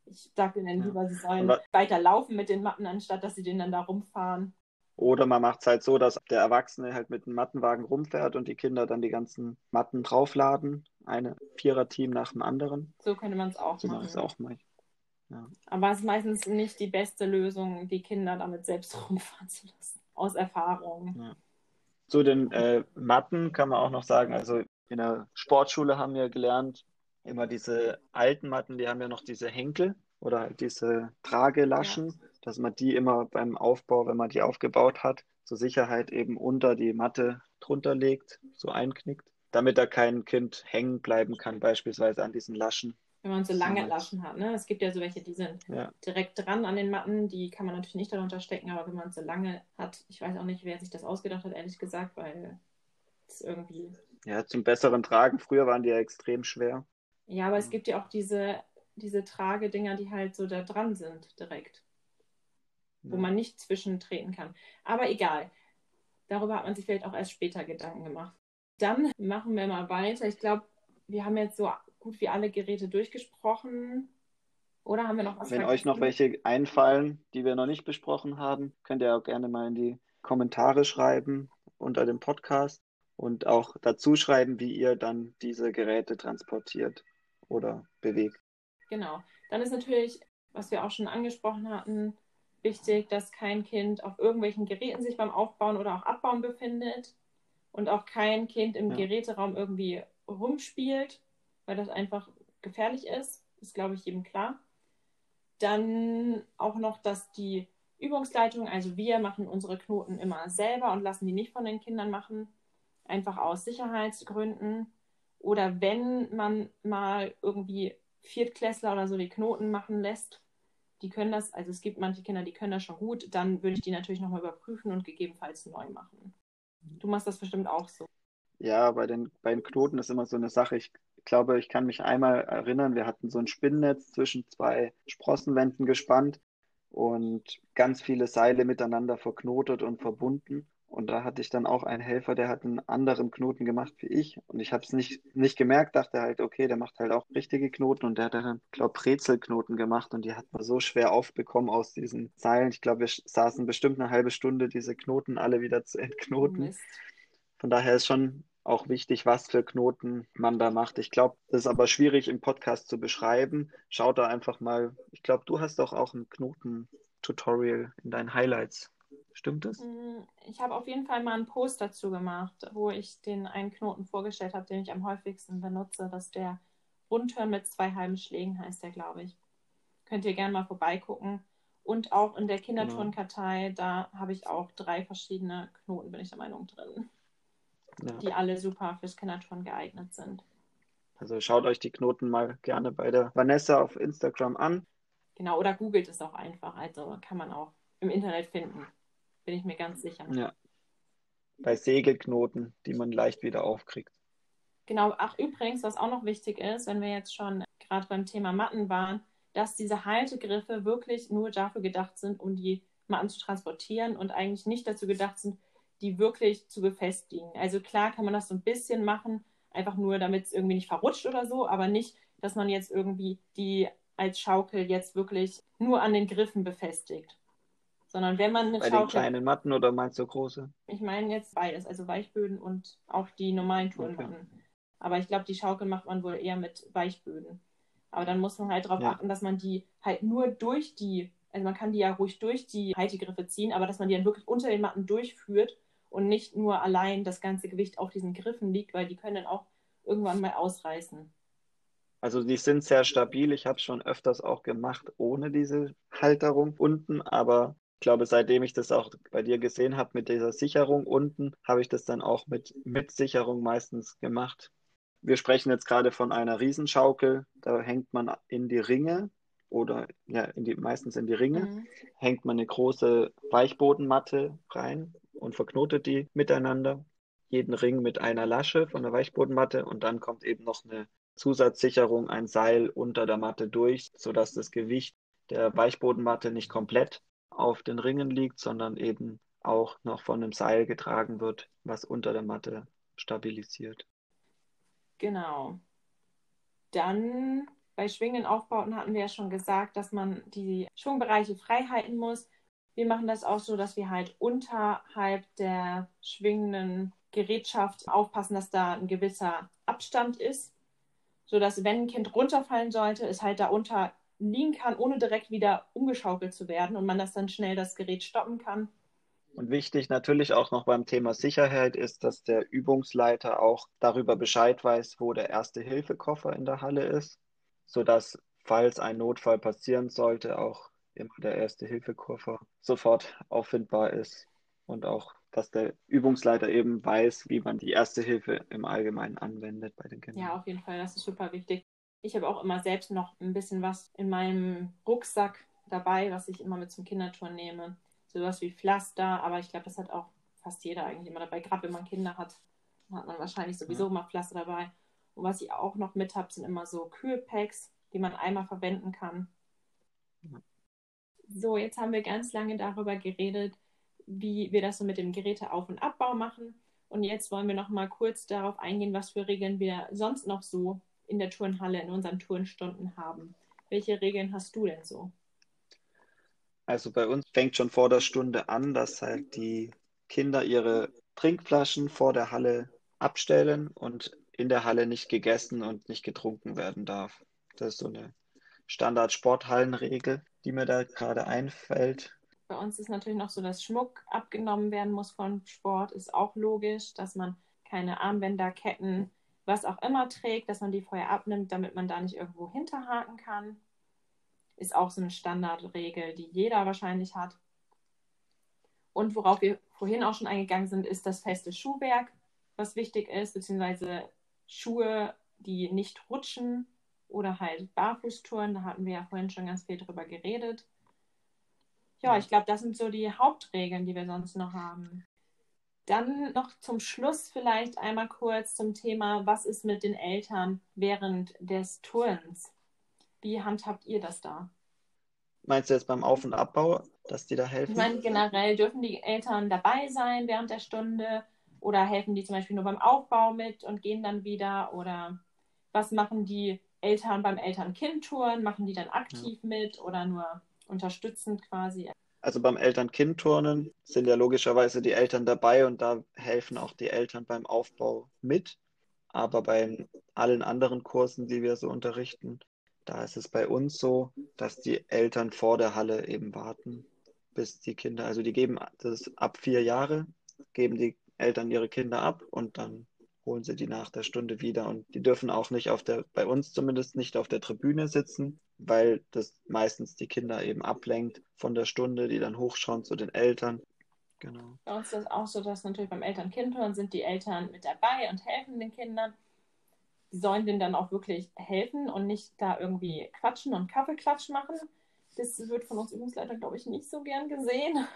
Ich sage denen ja. lieber, sie sollen Aber weiter laufen mit den Matten, anstatt dass sie den dann da rumfahren. Oder man macht es halt so, dass der Erwachsene halt mit dem Mattenwagen rumfährt und die Kinder dann die ganzen Matten draufladen. Eine Vierer-Team nach dem anderen. So könnte man es auch so machen. auch mal. Ja. Aber es ist meistens nicht die beste Lösung, die Kinder damit selbst rumfahren zu lassen. Aus Erfahrung. Ja. Zu den äh, Matten kann man auch noch sagen, also in der Sportschule haben wir gelernt, immer diese alten Matten, die haben ja noch diese Henkel oder diese Tragelaschen, ja. dass man die immer beim Aufbau, wenn man die aufgebaut hat, zur Sicherheit eben unter die Matte drunter legt, so einknickt, damit da kein Kind hängen bleiben kann, beispielsweise an diesen Laschen. Wenn man so lange Laschen hat, ne? Es gibt ja so welche, die sind ja. direkt dran an den Matten, die kann man natürlich nicht darunter stecken, aber wenn man so lange hat, ich weiß auch nicht, wer sich das ausgedacht hat, ehrlich gesagt, weil es irgendwie. Ja, zum besseren Tragen. Früher waren die ja extrem schwer. Ja, aber es gibt ja auch diese, diese Tragedinger, die halt so da dran sind, direkt. Wo man nicht zwischentreten kann. Aber egal. Darüber hat man sich vielleicht auch erst später Gedanken gemacht. Dann machen wir mal weiter. Ich glaube, wir haben jetzt so gut wie alle Geräte durchgesprochen. Oder haben wir noch was? Wenn vergessen? euch noch welche einfallen, die wir noch nicht besprochen haben, könnt ihr auch gerne mal in die Kommentare schreiben unter dem Podcast und auch dazu schreiben, wie ihr dann diese Geräte transportiert oder bewegt. Genau. Dann ist natürlich, was wir auch schon angesprochen hatten, wichtig, dass kein Kind auf irgendwelchen Geräten sich beim Aufbauen oder auch Abbauen befindet und auch kein Kind im ja. Geräteraum irgendwie rumspielt, weil das einfach gefährlich ist. Ist, glaube ich, jedem klar. Dann auch noch, dass die Übungsleitung, also wir machen unsere Knoten immer selber und lassen die nicht von den Kindern machen, einfach aus Sicherheitsgründen. Oder wenn man mal irgendwie Viertklässler oder so die Knoten machen lässt, die können das, also es gibt manche Kinder, die können das schon gut, dann würde ich die natürlich nochmal überprüfen und gegebenenfalls neu machen. Du machst das bestimmt auch so. Ja, bei den, bei den Knoten ist immer so eine Sache. Ich glaube, ich kann mich einmal erinnern, wir hatten so ein Spinnennetz zwischen zwei Sprossenwänden gespannt und ganz viele Seile miteinander verknotet und verbunden. Und da hatte ich dann auch einen Helfer, der hat einen anderen Knoten gemacht wie ich. Und ich habe es nicht, nicht gemerkt, dachte halt, okay, der macht halt auch richtige Knoten. Und der hat dann, glaube Brezelknoten gemacht. Und die hat man so schwer aufbekommen aus diesen Seilen. Ich glaube, wir saßen bestimmt eine halbe Stunde, diese Knoten alle wieder zu entknoten. Mist. Von daher ist schon auch wichtig, was für Knoten man da macht. Ich glaube, das ist aber schwierig im Podcast zu beschreiben. Schaut da einfach mal. Ich glaube, du hast doch auch ein Knoten-Tutorial in deinen Highlights. Stimmt das? Mm, ich habe auf jeden Fall mal einen Post dazu gemacht, wo ich den einen Knoten vorgestellt habe, den ich am häufigsten benutze. Das ist der Rundhörn mit zwei halben Schlägen, heißt der, glaube ich. Könnt ihr gerne mal vorbeigucken. Und auch in der genau. Kinderturnkartei, genau. da habe ich auch drei verschiedene Knoten, bin ich der Meinung, drin. Ja. Die alle super fürs Kinderturn geeignet sind. Also schaut euch die Knoten mal gerne bei der Vanessa auf Instagram an. Genau, oder googelt es auch einfach. Also kann man auch im Internet finden bin ich mir ganz sicher. Ja. Bei Segelknoten, die man leicht wieder aufkriegt. Genau, ach übrigens, was auch noch wichtig ist, wenn wir jetzt schon gerade beim Thema Matten waren, dass diese Haltegriffe wirklich nur dafür gedacht sind, um die Matten zu transportieren und eigentlich nicht dazu gedacht sind, die wirklich zu befestigen. Also klar kann man das so ein bisschen machen, einfach nur, damit es irgendwie nicht verrutscht oder so, aber nicht, dass man jetzt irgendwie die als Schaukel jetzt wirklich nur an den Griffen befestigt. Sondern wenn man eine Bei Schaukel... den kleinen Matten oder meinst du große? Ich meine jetzt beides, also Weichböden und auch die normalen Turnmatten. Okay. Aber ich glaube, die Schaukel macht man wohl eher mit Weichböden. Aber dann muss man halt darauf ja. achten, dass man die halt nur durch die, also man kann die ja ruhig durch die Haltegriffe ziehen, aber dass man die dann wirklich unter den Matten durchführt und nicht nur allein das ganze Gewicht auf diesen Griffen liegt, weil die können dann auch irgendwann mal ausreißen. Also die sind sehr stabil. Ich habe es schon öfters auch gemacht ohne diese Halterung unten, aber ich glaube, seitdem ich das auch bei dir gesehen habe mit dieser Sicherung unten, habe ich das dann auch mit, mit Sicherung meistens gemacht. Wir sprechen jetzt gerade von einer Riesenschaukel. Da hängt man in die Ringe oder ja, in die, meistens in die Ringe, mhm. hängt man eine große Weichbodenmatte rein und verknotet die miteinander. Jeden Ring mit einer Lasche von der Weichbodenmatte und dann kommt eben noch eine Zusatzsicherung, ein Seil unter der Matte durch, sodass das Gewicht der Weichbodenmatte nicht komplett auf den Ringen liegt, sondern eben auch noch von einem Seil getragen wird, was unter der Matte stabilisiert. Genau. Dann bei schwingenden Aufbauten hatten wir ja schon gesagt, dass man die Schwungbereiche frei halten muss. Wir machen das auch so, dass wir halt unterhalb der schwingenden Gerätschaft aufpassen, dass da ein gewisser Abstand ist, sodass wenn ein Kind runterfallen sollte, es halt da unter liegen kann, ohne direkt wieder umgeschaukelt zu werden und man das dann schnell das Gerät stoppen kann. Und wichtig natürlich auch noch beim Thema Sicherheit ist, dass der Übungsleiter auch darüber Bescheid weiß, wo der Erste-Hilfe-Koffer in der Halle ist, sodass, falls ein Notfall passieren sollte, auch immer der Erste-Hilfe-Koffer sofort auffindbar ist und auch, dass der Übungsleiter eben weiß, wie man die Erste Hilfe im Allgemeinen anwendet bei den Kindern. Ja, auf jeden Fall, das ist super wichtig. Ich habe auch immer selbst noch ein bisschen was in meinem Rucksack dabei, was ich immer mit zum Kindertouren nehme sowas wie Pflaster, aber ich glaube, das hat auch fast jeder eigentlich immer dabei. Gerade wenn man Kinder hat, hat man wahrscheinlich sowieso immer Pflaster dabei. Und was ich auch noch mit habe, sind immer so Kühlpacks, die man einmal verwenden kann. So, jetzt haben wir ganz lange darüber geredet, wie wir das so mit dem Geräteauf- und Abbau machen. Und jetzt wollen wir noch mal kurz darauf eingehen, was für Regeln wir sonst noch so in der Turnhalle in unseren Turnstunden haben. Welche Regeln hast du denn so? Also bei uns fängt schon vor der Stunde an, dass halt die Kinder ihre Trinkflaschen vor der Halle abstellen und in der Halle nicht gegessen und nicht getrunken werden darf. Das ist so eine Standard-Sporthallenregel, die mir da gerade einfällt. Bei uns ist natürlich noch so, dass Schmuck abgenommen werden muss von Sport. Ist auch logisch, dass man keine Armbänder, Ketten, was auch immer trägt, dass man die vorher abnimmt, damit man da nicht irgendwo hinterhaken kann ist auch so eine Standardregel, die jeder wahrscheinlich hat. Und worauf wir vorhin auch schon eingegangen sind, ist das feste Schuhwerk, was wichtig ist, beziehungsweise Schuhe, die nicht rutschen oder halt Barfußtouren. Da hatten wir ja vorhin schon ganz viel drüber geredet. Ja, ich glaube, das sind so die Hauptregeln, die wir sonst noch haben. Dann noch zum Schluss vielleicht einmal kurz zum Thema, was ist mit den Eltern während des Turns? Wie handhabt ihr das da? Meinst du jetzt beim Auf- und Abbau, dass die da helfen? Ich meine, generell dürfen die Eltern dabei sein während der Stunde oder helfen die zum Beispiel nur beim Aufbau mit und gehen dann wieder? Oder was machen die Eltern beim Eltern-Kind-Touren? Machen die dann aktiv ja. mit oder nur unterstützend quasi? Also beim Eltern-Kind-Turnen sind ja logischerweise die Eltern dabei und da helfen auch die Eltern beim Aufbau mit. Aber bei allen anderen Kursen, die wir so unterrichten, da ist es bei uns so, dass die Eltern vor der Halle eben warten, bis die Kinder, also die geben das ab vier Jahre, geben die Eltern ihre Kinder ab und dann holen sie die nach der Stunde wieder. Und die dürfen auch nicht auf der, bei uns zumindest nicht auf der Tribüne sitzen, weil das meistens die Kinder eben ablenkt von der Stunde, die dann hochschauen zu den Eltern. Genau. Bei uns ist das auch so, dass natürlich beim Eltern-Kind-Hören sind die Eltern mit dabei und helfen den Kindern die sollen denen dann auch wirklich helfen und nicht da irgendwie quatschen und Kaffeeklatsch machen. Das wird von uns Übungsleiter, glaube ich, nicht so gern gesehen.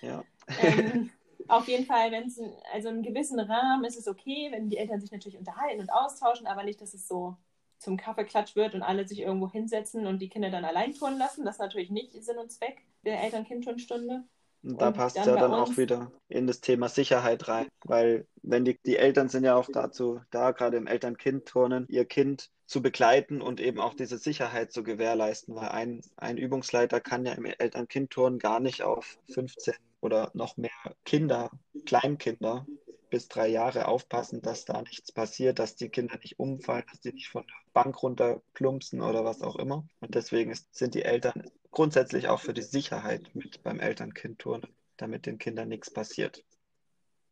Ja. ähm, auf jeden Fall, wenn es also im gewissen Rahmen ist es okay, wenn die Eltern sich natürlich unterhalten und austauschen, aber nicht, dass es so zum Kaffeeklatsch wird und alle sich irgendwo hinsetzen und die Kinder dann allein touren lassen. Das ist natürlich nicht Sinn und Zweck der Eltern-Kind-Turnstunde. Und da passt dann ja dann auch wieder in das Thema Sicherheit rein, weil wenn die, die Eltern sind ja auch dazu da, gerade im Eltern-Kind-Turnen, ihr Kind zu begleiten und eben auch diese Sicherheit zu gewährleisten, weil ein, ein Übungsleiter kann ja im Eltern-Kind-Turnen gar nicht auf 15 oder noch mehr Kinder, Kleinkinder bis drei Jahre aufpassen, dass da nichts passiert, dass die Kinder nicht umfallen, dass die nicht von der Bank runterplumpsen oder was auch immer. Und deswegen ist, sind die Eltern grundsätzlich auch für die Sicherheit mit beim Eltern-Kind-Turnen, damit den Kindern nichts passiert.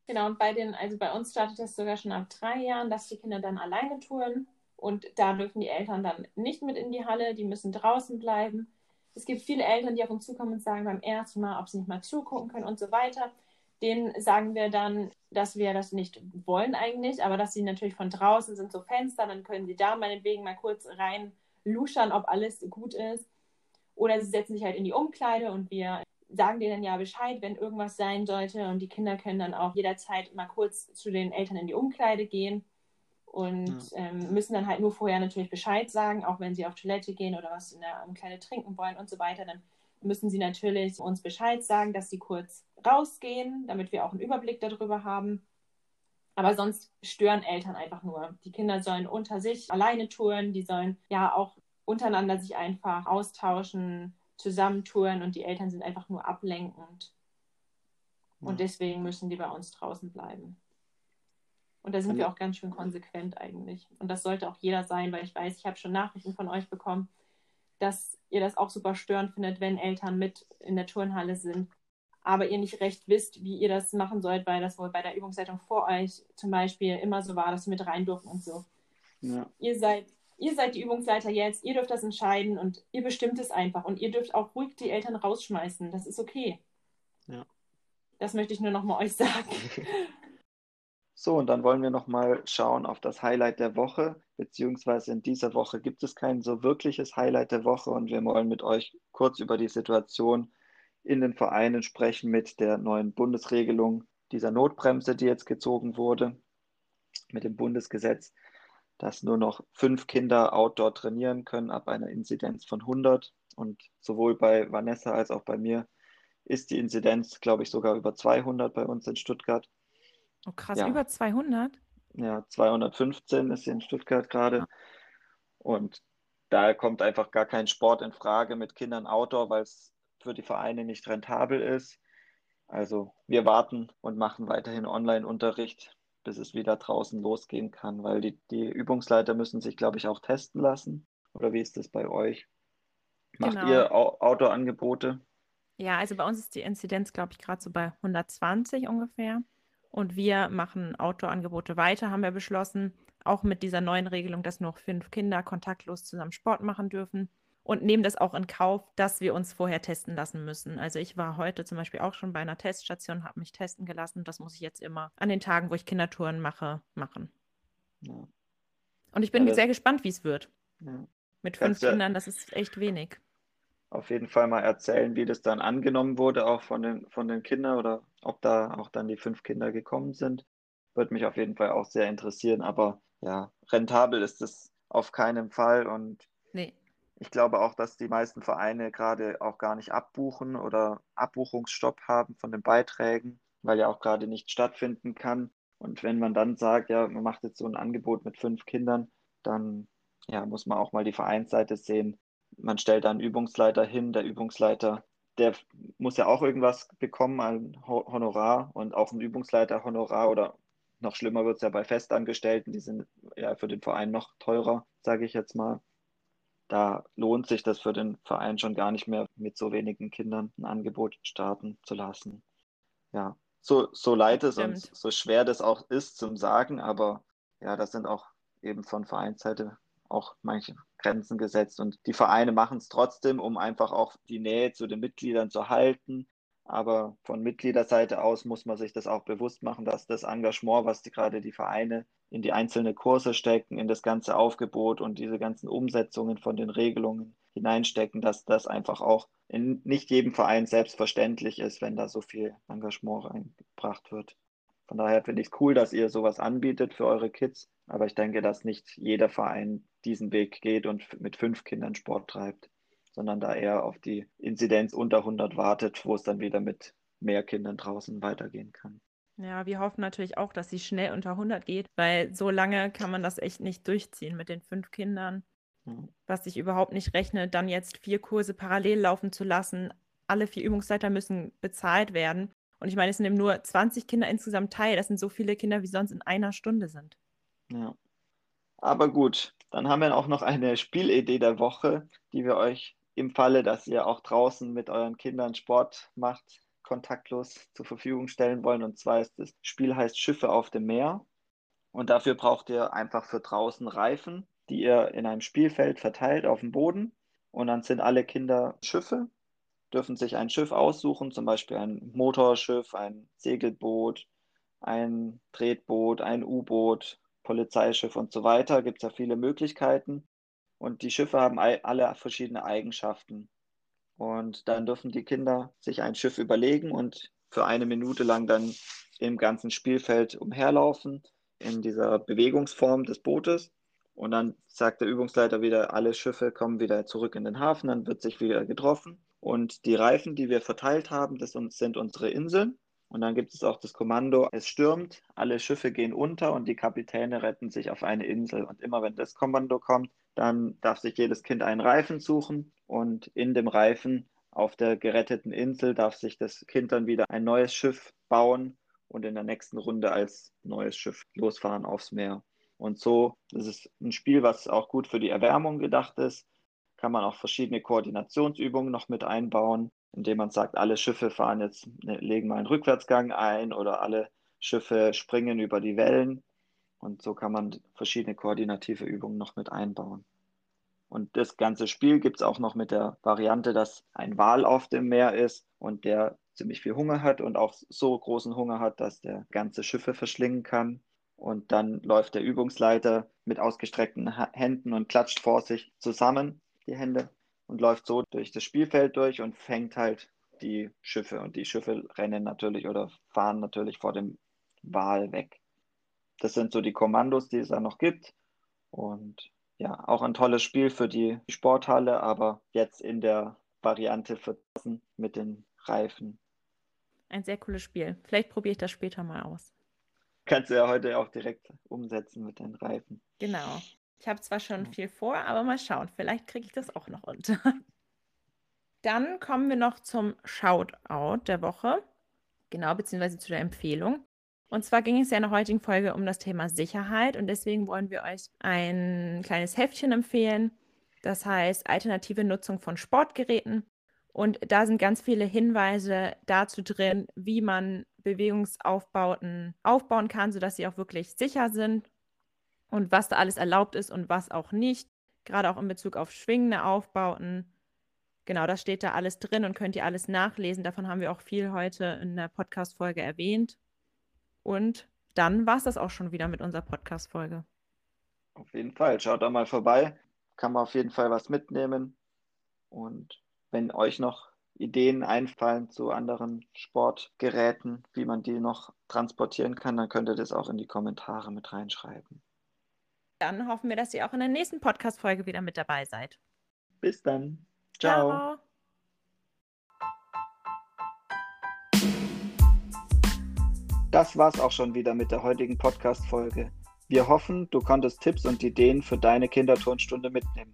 Genau, und bei den, also bei uns startet das sogar schon ab drei Jahren, dass die Kinder dann alleine touren. Und da dürfen die Eltern dann nicht mit in die Halle, die müssen draußen bleiben. Es gibt viele Eltern, die auf uns zukommen und sagen beim ersten Mal, ob sie nicht mal zugucken können und so weiter. Denen sagen wir dann, dass wir das nicht wollen eigentlich, aber dass sie natürlich von draußen sind so Fenster, dann können sie da meinetwegen mal kurz rein luschern, ob alles gut ist. Oder sie setzen sich halt in die Umkleide und wir sagen denen ja Bescheid, wenn irgendwas sein sollte. Und die Kinder können dann auch jederzeit mal kurz zu den Eltern in die Umkleide gehen und ja. ähm, müssen dann halt nur vorher natürlich Bescheid sagen, auch wenn sie auf Toilette gehen oder was in der Umkleide trinken wollen und so weiter. Dann müssen sie natürlich uns Bescheid sagen, dass sie kurz rausgehen, damit wir auch einen Überblick darüber haben. Aber sonst stören Eltern einfach nur. Die Kinder sollen unter sich alleine touren, die sollen ja auch untereinander sich einfach austauschen, zusammentouren und die Eltern sind einfach nur ablenkend. Und deswegen müssen die bei uns draußen bleiben. Und da sind wir auch ganz schön konsequent eigentlich. Und das sollte auch jeder sein, weil ich weiß, ich habe schon Nachrichten von euch bekommen, dass ihr das auch super störend findet, wenn Eltern mit in der Turnhalle sind. aber ihr nicht recht wisst, wie ihr das machen sollt, weil das wohl bei der Übungsleitung vor euch zum Beispiel immer so war, dass sie mit rein durften und so. Ja. Ihr seid ihr seid die Übungsleiter jetzt, ihr dürft das entscheiden und ihr bestimmt es einfach und ihr dürft auch ruhig die Eltern rausschmeißen. Das ist okay. Ja. Das möchte ich nur noch mal euch sagen. So, und dann wollen wir noch mal schauen auf das Highlight der Woche, beziehungsweise in dieser Woche gibt es kein so wirkliches Highlight der Woche und wir wollen mit euch kurz über die Situation in den Vereinen sprechen mit der neuen Bundesregelung dieser Notbremse, die jetzt gezogen wurde, mit dem Bundesgesetz dass nur noch fünf Kinder outdoor trainieren können ab einer Inzidenz von 100. Und sowohl bei Vanessa als auch bei mir ist die Inzidenz, glaube ich, sogar über 200 bei uns in Stuttgart. Oh krass, ja. über 200? Ja, 215 ist sie in Stuttgart gerade. Ja. Und da kommt einfach gar kein Sport in Frage mit Kindern outdoor, weil es für die Vereine nicht rentabel ist. Also wir warten und machen weiterhin Online-Unterricht bis es wieder draußen losgehen kann, weil die, die Übungsleiter müssen sich, glaube ich, auch testen lassen. Oder wie ist das bei euch? Macht genau. ihr Outdoor-Angebote? Ja, also bei uns ist die Inzidenz, glaube ich, gerade so bei 120 ungefähr. Und wir machen Outdoor-Angebote weiter, haben wir beschlossen. Auch mit dieser neuen Regelung, dass nur fünf Kinder kontaktlos zusammen Sport machen dürfen und nehmen das auch in Kauf, dass wir uns vorher testen lassen müssen. Also ich war heute zum Beispiel auch schon bei einer Teststation, habe mich testen gelassen. Das muss ich jetzt immer an den Tagen, wo ich Kindertouren mache, machen. Ja. Und ich bin ja, sehr gespannt, wie es wird. Ja. Mit fünf Kindern, das ist echt wenig. Auf jeden Fall mal erzählen, wie das dann angenommen wurde, auch von den, von den Kindern oder ob da auch dann die fünf Kinder gekommen sind. Würde mich auf jeden Fall auch sehr interessieren. Aber ja, rentabel ist es auf keinen Fall und nee. Ich glaube auch, dass die meisten Vereine gerade auch gar nicht abbuchen oder Abbuchungsstopp haben von den Beiträgen, weil ja auch gerade nicht stattfinden kann. Und wenn man dann sagt, ja, man macht jetzt so ein Angebot mit fünf Kindern, dann ja, muss man auch mal die Vereinsseite sehen. Man stellt da einen Übungsleiter hin, der Übungsleiter, der muss ja auch irgendwas bekommen, ein Honorar und auch ein Übungsleiter Honorar oder noch schlimmer wird es ja bei Festangestellten, die sind ja für den Verein noch teurer, sage ich jetzt mal da lohnt sich das für den Verein schon gar nicht mehr, mit so wenigen Kindern ein Angebot starten zu lassen. Ja, so, so leid es und so schwer das auch ist zum Sagen, aber ja, das sind auch eben von Vereinsseite auch manche Grenzen gesetzt und die Vereine machen es trotzdem, um einfach auch die Nähe zu den Mitgliedern zu halten. Aber von Mitgliederseite aus muss man sich das auch bewusst machen, dass das Engagement, was die, gerade die Vereine in die einzelnen Kurse stecken, in das ganze Aufgebot und diese ganzen Umsetzungen von den Regelungen hineinstecken, dass das einfach auch in nicht jedem Verein selbstverständlich ist, wenn da so viel Engagement reingebracht wird. Von daher finde ich es cool, dass ihr sowas anbietet für eure Kids, aber ich denke, dass nicht jeder Verein diesen Weg geht und mit fünf Kindern Sport treibt, sondern da eher auf die Inzidenz unter 100 wartet, wo es dann wieder mit mehr Kindern draußen weitergehen kann. Ja, wir hoffen natürlich auch, dass sie schnell unter 100 geht, weil so lange kann man das echt nicht durchziehen mit den fünf Kindern. Mhm. Was sich überhaupt nicht rechnet, dann jetzt vier Kurse parallel laufen zu lassen. Alle vier Übungsleiter müssen bezahlt werden. Und ich meine, es nehmen nur 20 Kinder insgesamt teil. Das sind so viele Kinder, wie sonst in einer Stunde sind. Ja. Aber gut, dann haben wir auch noch eine Spielidee der Woche, die wir euch im Falle, dass ihr auch draußen mit euren Kindern Sport macht, kontaktlos zur Verfügung stellen wollen. Und zwar ist das Spiel heißt Schiffe auf dem Meer. Und dafür braucht ihr einfach für draußen Reifen, die ihr in einem Spielfeld verteilt auf dem Boden. Und dann sind alle Kinder Schiffe, dürfen sich ein Schiff aussuchen, zum Beispiel ein Motorschiff, ein Segelboot, ein Tretboot, ein U-Boot, Polizeischiff und so weiter. Gibt es ja viele Möglichkeiten. Und die Schiffe haben alle verschiedene Eigenschaften. Und dann dürfen die Kinder sich ein Schiff überlegen und für eine Minute lang dann im ganzen Spielfeld umherlaufen, in dieser Bewegungsform des Bootes. Und dann sagt der Übungsleiter wieder, alle Schiffe kommen wieder zurück in den Hafen, dann wird sich wieder getroffen. Und die Reifen, die wir verteilt haben, das sind unsere Inseln. Und dann gibt es auch das Kommando, es stürmt, alle Schiffe gehen unter und die Kapitäne retten sich auf eine Insel. Und immer wenn das Kommando kommt, dann darf sich jedes Kind einen Reifen suchen und in dem Reifen auf der geretteten Insel darf sich das Kind dann wieder ein neues Schiff bauen und in der nächsten Runde als neues Schiff losfahren aufs Meer. Und so ist es ein Spiel, was auch gut für die Erwärmung gedacht ist. Kann man auch verschiedene Koordinationsübungen noch mit einbauen. Indem man sagt, alle Schiffe fahren jetzt, ne, legen mal einen Rückwärtsgang ein oder alle Schiffe springen über die Wellen. Und so kann man verschiedene koordinative Übungen noch mit einbauen. Und das ganze Spiel gibt es auch noch mit der Variante, dass ein Wal auf dem Meer ist und der ziemlich viel Hunger hat und auch so großen Hunger hat, dass der ganze Schiffe verschlingen kann. Und dann läuft der Übungsleiter mit ausgestreckten Händen und klatscht vor sich zusammen die Hände und läuft so durch das Spielfeld durch und fängt halt die Schiffe. Und die Schiffe rennen natürlich oder fahren natürlich vor dem Wal weg. Das sind so die Kommandos, die es da noch gibt. Und ja, auch ein tolles Spiel für die Sporthalle, aber jetzt in der Variante für mit den Reifen. Ein sehr cooles Spiel. Vielleicht probiere ich das später mal aus. Kannst du ja heute auch direkt umsetzen mit den Reifen. Genau. Ich habe zwar schon viel vor, aber mal schauen. Vielleicht kriege ich das auch noch unter. Dann kommen wir noch zum Shoutout der Woche. Genau, beziehungsweise zu der Empfehlung. Und zwar ging es ja in der heutigen Folge um das Thema Sicherheit und deswegen wollen wir euch ein kleines Heftchen empfehlen. Das heißt alternative Nutzung von Sportgeräten. Und da sind ganz viele Hinweise dazu drin, wie man Bewegungsaufbauten aufbauen kann, sodass sie auch wirklich sicher sind und was da alles erlaubt ist und was auch nicht. Gerade auch in Bezug auf schwingende Aufbauten. Genau, das steht da alles drin und könnt ihr alles nachlesen. Davon haben wir auch viel heute in der Podcast-Folge erwähnt. Und dann war es das auch schon wieder mit unserer Podcast-Folge. Auf jeden Fall. Schaut da mal vorbei. Kann man auf jeden Fall was mitnehmen. Und wenn euch noch Ideen einfallen zu anderen Sportgeräten, wie man die noch transportieren kann, dann könnt ihr das auch in die Kommentare mit reinschreiben. Dann hoffen wir, dass ihr auch in der nächsten Podcast-Folge wieder mit dabei seid. Bis dann. Ciao. Ciao. Das war's auch schon wieder mit der heutigen Podcast-Folge. Wir hoffen, du konntest Tipps und Ideen für deine Kinderturnstunde mitnehmen.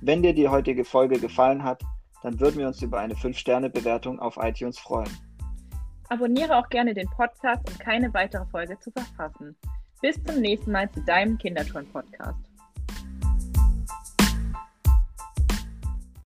Wenn dir die heutige Folge gefallen hat, dann würden wir uns über eine 5-Sterne-Bewertung auf iTunes freuen. Abonniere auch gerne den Podcast, um keine weitere Folge zu verpassen. Bis zum nächsten Mal zu deinem Kinderturn-Podcast.